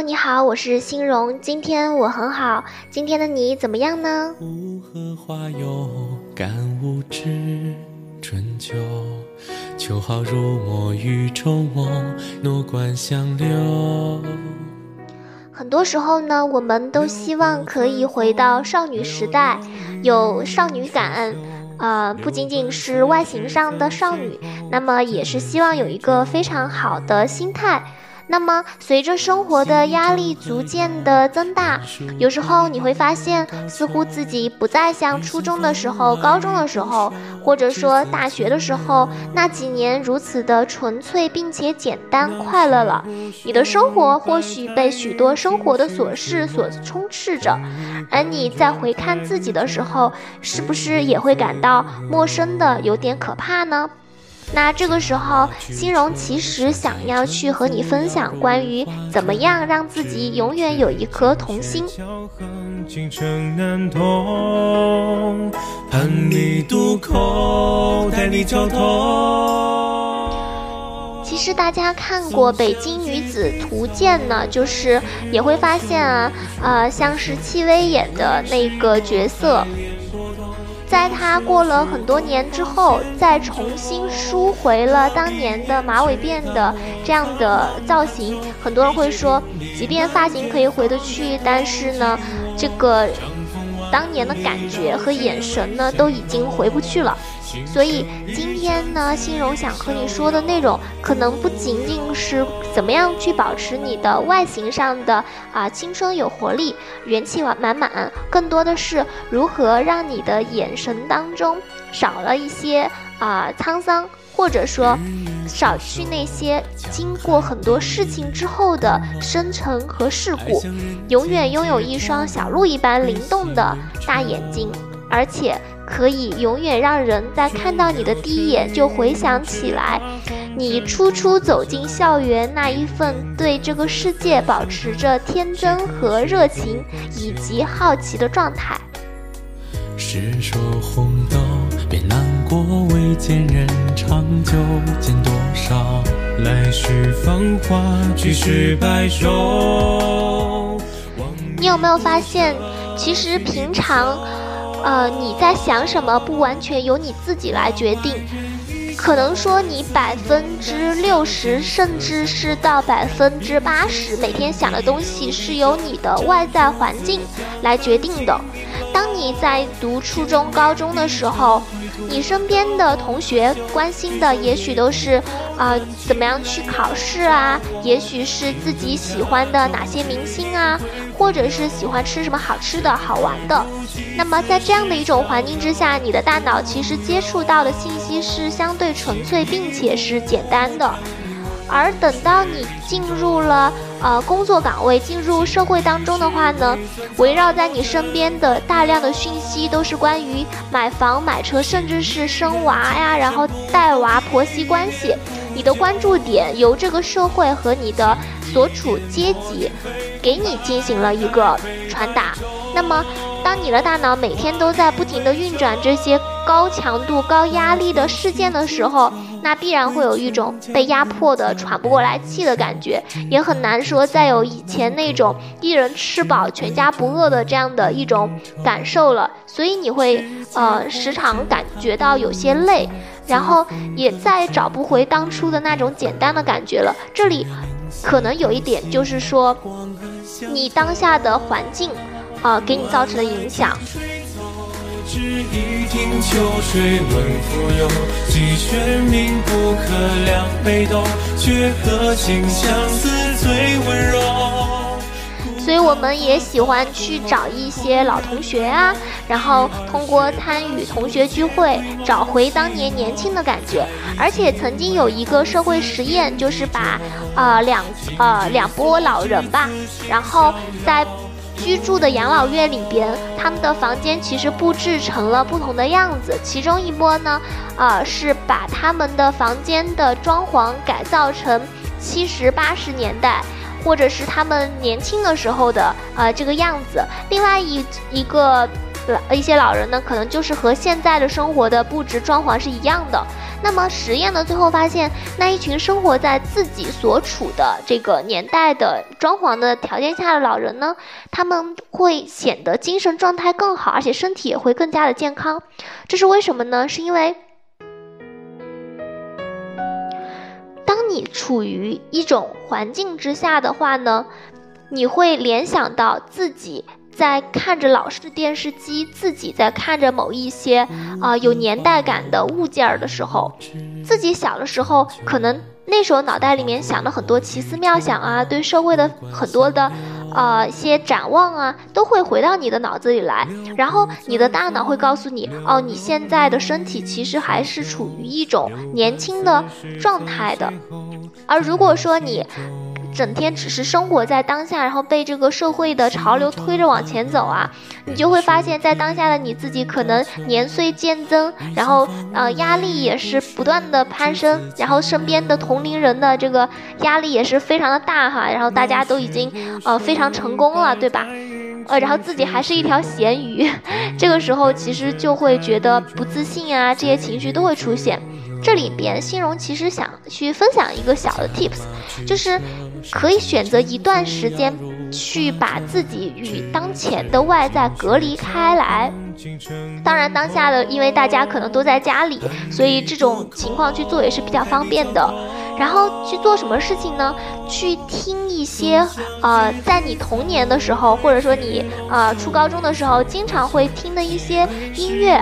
Hello，你好，我是欣荣，今天我很好，今天的你怎么样呢？春秋，秋好入墨，雨中梦，诺冠相留。很多时候呢，我们都希望可以回到少女时代，有少女感，呃，不仅仅是外形上的少女，那么也是希望有一个非常好的心态。那么，随着生活的压力逐渐的增大，有时候你会发现，似乎自己不再像初中的时候、高中的时候，或者说大学的时候那几年如此的纯粹并且简单快乐了。你的生活或许被许多生活的琐事所充斥着，而你在回看自己的时候，是不是也会感到陌生的有点可怕呢？那这个时候，欣荣其实想要去和你分享关于怎么样让自己永远有一颗童心。其实大家看过《北京女子图鉴》呢，就是也会发现啊，呃，像是戚薇演的那个角色。在他过了很多年之后，再重新梳回了当年的马尾辫的这样的造型，很多人会说，即便发型可以回得去，但是呢，这个。当年的感觉和眼神呢，都已经回不去了。所以今天呢，欣荣想和你说的内容，可能不仅仅是怎么样去保持你的外形上的啊青春有活力、元气满满，更多的是如何让你的眼神当中少了一些啊沧桑。或者说，少去那些经过很多事情之后的深沉和世故，永远拥有一双小鹿一般灵动的大眼睛，而且可以永远让人在看到你的第一眼就回想起来，你初初走进校园那一份对这个世界保持着天真和热情以及好奇的状态。是说红豆别难过，未见人长久，见多少来续芳华，去世白首。你有没有发现，其实平常，呃，你在想什么，不完全由你自己来决定。可能说你百分之六十，甚至是到百分之八十，每天想的东西是由你的外在环境来决定的。当你在读初中、高中的时候，你身边的同学关心的也许都是，啊，怎么样去考试啊？也许是自己喜欢的哪些明星啊，或者是喜欢吃什么好吃的好玩的。那么在这样的一种环境之下，你的大脑其实接触到的信息是相对纯粹并且是简单的。而等到你进入了呃工作岗位，进入社会当中的话呢，围绕在你身边的大量的讯息都是关于买房、买车，甚至是生娃呀，然后带娃、婆媳关系。你的关注点由这个社会和你的所处阶级给你进行了一个传达。那么，当你的大脑每天都在不停的运转这些高强度、高压力的事件的时候，那必然会有一种被压迫的喘不过来气的感觉，也很难说再有以前那种一人吃饱全家不饿的这样的一种感受了。所以你会呃时常感觉到有些累，然后也再找不回当初的那种简单的感觉了。这里可能有一点就是说，你当下的环境。啊，给你造成的影响。所以我们也喜欢去找一些老同学啊，然后通过参与同学聚会，找回当年年轻的感觉。而且曾经有一个社会实验，就是把呃两呃两波老人吧，然后在。居住的养老院里边，他们的房间其实布置成了不同的样子。其中一波呢，啊，是把他们的房间的装潢改造成七十八十年代，或者是他们年轻的时候的呃这个样子。另外一一个老一些老人呢，可能就是和现在的生活的布置装潢是一样的。那么实验呢，最后发现那一群生活在自己所处的这个年代的装潢的条件下的老人呢，他们会显得精神状态更好，而且身体也会更加的健康。这是为什么呢？是因为当你处于一种环境之下的话呢，你会联想到自己。在看着老式电视机，自己在看着某一些啊有年代感的物件儿的时候，自己小的时候，可能那时候脑袋里面想的很多奇思妙想啊，对社会的很多的呃一些展望啊，都会回到你的脑子里来，然后你的大脑会告诉你，哦，你现在的身体其实还是处于一种年轻的状态的，而如果说你。整天只是生活在当下，然后被这个社会的潮流推着往前走啊，你就会发现，在当下的你自己可能年岁渐增，然后呃压力也是不断的攀升，然后身边的同龄人的这个压力也是非常的大哈，然后大家都已经呃非常成功了，对吧？呃，然后自己还是一条咸鱼，这个时候其实就会觉得不自信啊，这些情绪都会出现。这里边，欣荣其实想去分享一个小的 tips，就是可以选择一段时间去把自己与当前的外在隔离开来。当然，当下的因为大家可能都在家里，所以这种情况去做也是比较方便的。然后去做什么事情呢？去听一些呃，在你童年的时候，或者说你呃初高中的时候，经常会听的一些音乐。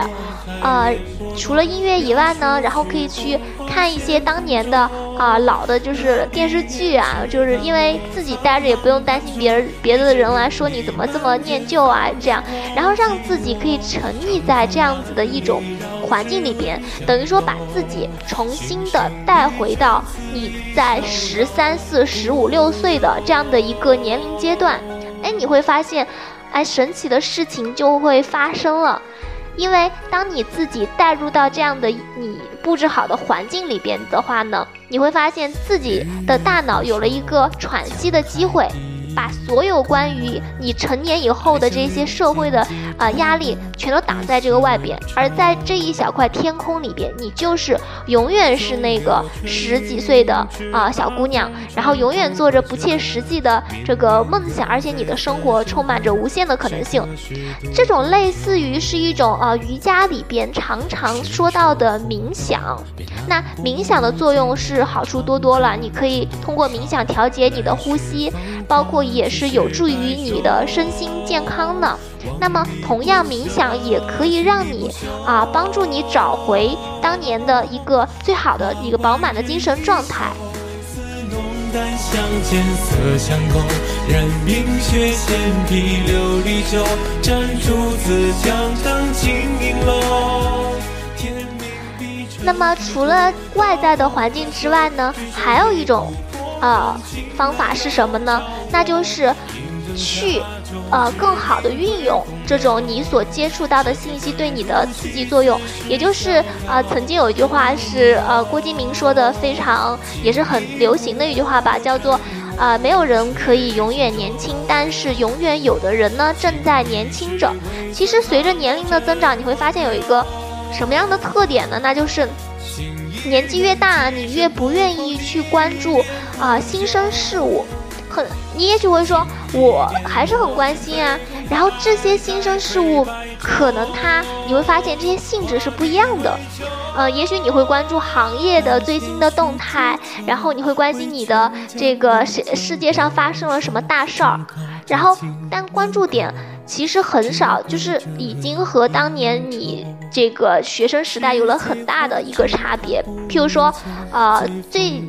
呃，除了音乐以外呢，然后可以去看一些当年的啊老的，就是电视剧啊，就是因为自己待着也不用担心别人别的人来说你怎么这么念旧啊，这样，然后让自己可以沉溺在这样子的一种环境里边，等于说把自己重新的带回到你在十三四、十五六岁的这样的一个年龄阶段，哎，你会发现，哎，神奇的事情就会发生了。因为当你自己带入到这样的你布置好的环境里边的话呢，你会发现自己的大脑有了一个喘息的机会。把所有关于你成年以后的这些社会的啊压力全都挡在这个外边，而在这一小块天空里边，你就是永远是那个十几岁的啊小姑娘，然后永远做着不切实际的这个梦想，而且你的生活充满着无限的可能性。这种类似于是一种啊瑜伽里边常常说到的冥想。那冥想的作用是好处多多了，你可以通过冥想调节你的呼吸，包括。也是有助于你的身心健康的。那么，同样冥想也可以让你啊，帮助你找回当年的一个最好的一个饱满的精神状态。那么，除了外在的环境之外呢，还有一种。呃，方法是什么呢？那就是去呃更好的运用这种你所接触到的信息对你的刺激作用。也就是呃，曾经有一句话是呃郭敬明说的非常也是很流行的一句话吧，叫做呃没有人可以永远年轻，但是永远有的人呢正在年轻着。其实随着年龄的增长，你会发现有一个什么样的特点呢？那就是年纪越大，你越不愿意去关注。啊，新生事物，很，你也许会说，我还是很关心啊。然后这些新生事物，可能它你会发现这些性质是不一样的。呃，也许你会关注行业的最新的动态，然后你会关心你的这个世世界上发生了什么大事儿，然后但关注点其实很少，就是已经和当年你。这个学生时代有了很大的一个差别，譬如说，呃，最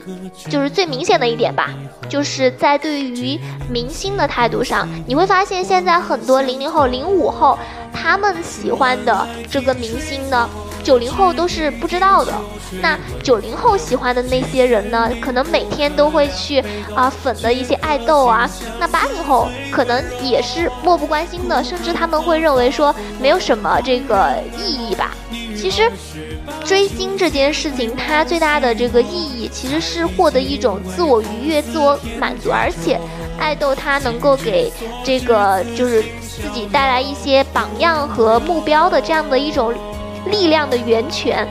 就是最明显的一点吧，就是在对于明星的态度上，你会发现现在很多零零后、零五后，他们喜欢的这个明星呢。九零后都是不知道的，那九零后喜欢的那些人呢，可能每天都会去啊粉的一些爱豆啊。那八零后可能也是漠不关心的，甚至他们会认为说没有什么这个意义吧。其实，追星这件事情，它最大的这个意义其实是获得一种自我愉悦、自我满足，而且爱豆他能够给这个就是。自己带来一些榜样和目标的这样的一种力量的源泉。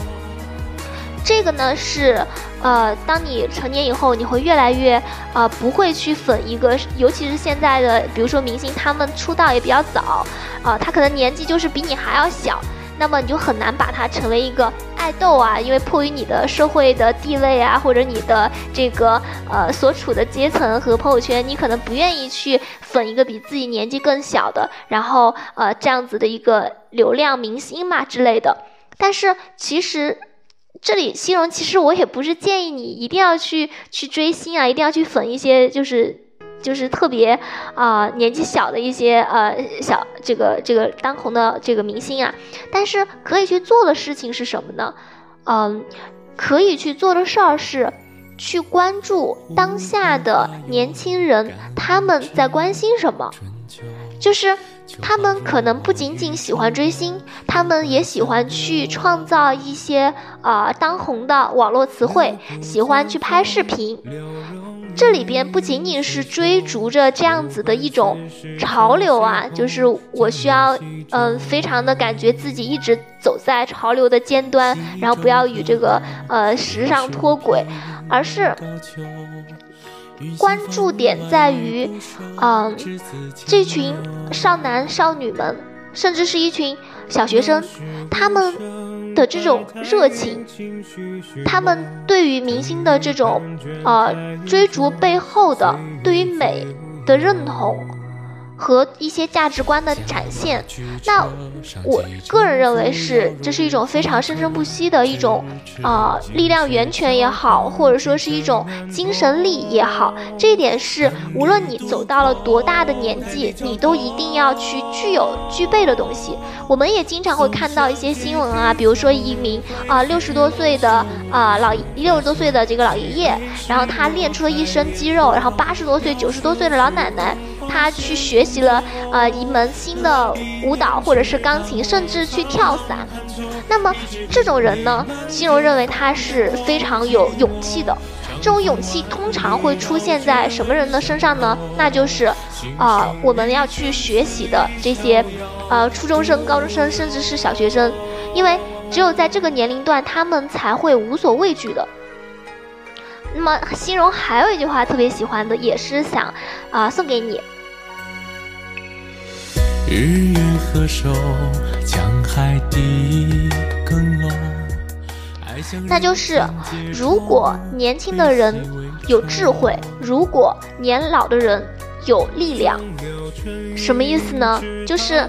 这个呢是，呃，当你成年以后，你会越来越，呃，不会去粉一个，尤其是现在的，比如说明星，他们出道也比较早，啊，他可能年纪就是比你还要小。那么你就很难把它成为一个爱豆啊，因为迫于你的社会的地位啊，或者你的这个呃所处的阶层和朋友圈，你可能不愿意去粉一个比自己年纪更小的，然后呃这样子的一个流量明星嘛之类的。但是其实这里西荣，其实我也不是建议你一定要去去追星啊，一定要去粉一些就是。就是特别啊年纪小的一些呃小这个这个当红的这个明星啊，但是可以去做的事情是什么呢？嗯，可以去做的事儿是去关注当下的年轻人他们在关心什么，就是他们可能不仅仅喜欢追星，他们也喜欢去创造一些啊当红的网络词汇，喜欢去拍视频。这里边不仅仅是追逐着这样子的一种潮流啊，就是我需要，嗯，非常的感觉自己一直走在潮流的尖端，然后不要与这个呃时尚脱轨，而是关注点在于，嗯，这群少男少女们，甚至是一群小学生，他们。的这种热情，他们对于明星的这种呃追逐背后的对于美的认同。和一些价值观的展现，那我个人认为是这是一种非常生生不息的一种啊力量源泉也好，或者说是一种精神力也好，这一点是无论你走到了多大的年纪，你都一定要去具有具备的东西。我们也经常会看到一些新闻啊，比如说一名啊六十多岁的啊老六十多岁的这个老爷爷，然后他练出了一身肌肉，然后八十多岁九十多岁的老奶奶。他去学习了呃一门新的舞蹈，或者是钢琴，甚至去跳伞。那么这种人呢，心荣认为他是非常有勇气的。这种勇气通常会出现在什么人的身上呢？那就是啊我们要去学习的这些呃初中生、高中生，甚至是小学生，因为只有在这个年龄段，他们才会无所畏惧的。那么心荣还有一句话特别喜欢的，也是想啊送给你。日月合手，江海底更浓。那就是，如果年轻的人有智慧，如果年老的人有力量，什么意思呢？就是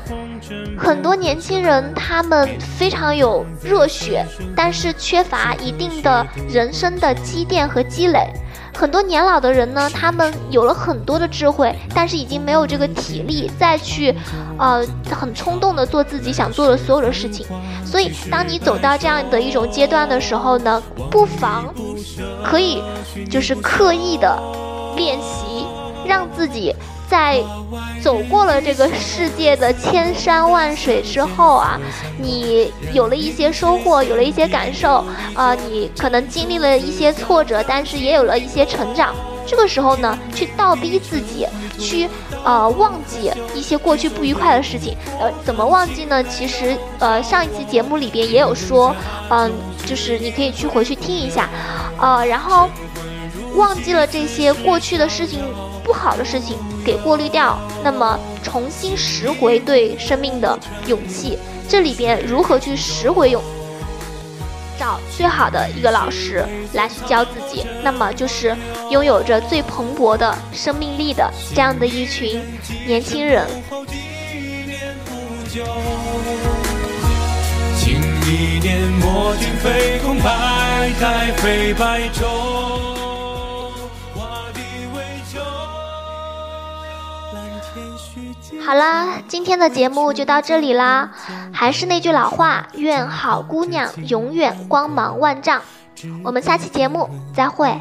很多年轻人他们非常有热血，但是缺乏一定的人生的积淀和积累。很多年老的人呢，他们有了很多的智慧，但是已经没有这个体力再去，呃，很冲动的做自己想做的所有的事情。所以，当你走到这样的一种阶段的时候呢，不妨可以就是刻意的练习，让自己。在走过了这个世界的千山万水之后啊，你有了一些收获，有了一些感受啊，你可能经历了一些挫折，但是也有了一些成长。这个时候呢，去倒逼自己，去呃忘记一些过去不愉快的事情。呃，怎么忘记呢？其实呃上一期节目里边也有说，嗯，就是你可以去回去听一下，呃，然后忘记了这些过去的事情。不好的事情给过滤掉，那么重新拾回对生命的勇气。这里边如何去拾回勇？找最好的一个老师来去教自己，那么就是拥有着最蓬勃的生命力的这样的一群年轻人。好啦，今天的节目就到这里啦。还是那句老话，愿好姑娘永远光芒万丈。我们下期节目再会。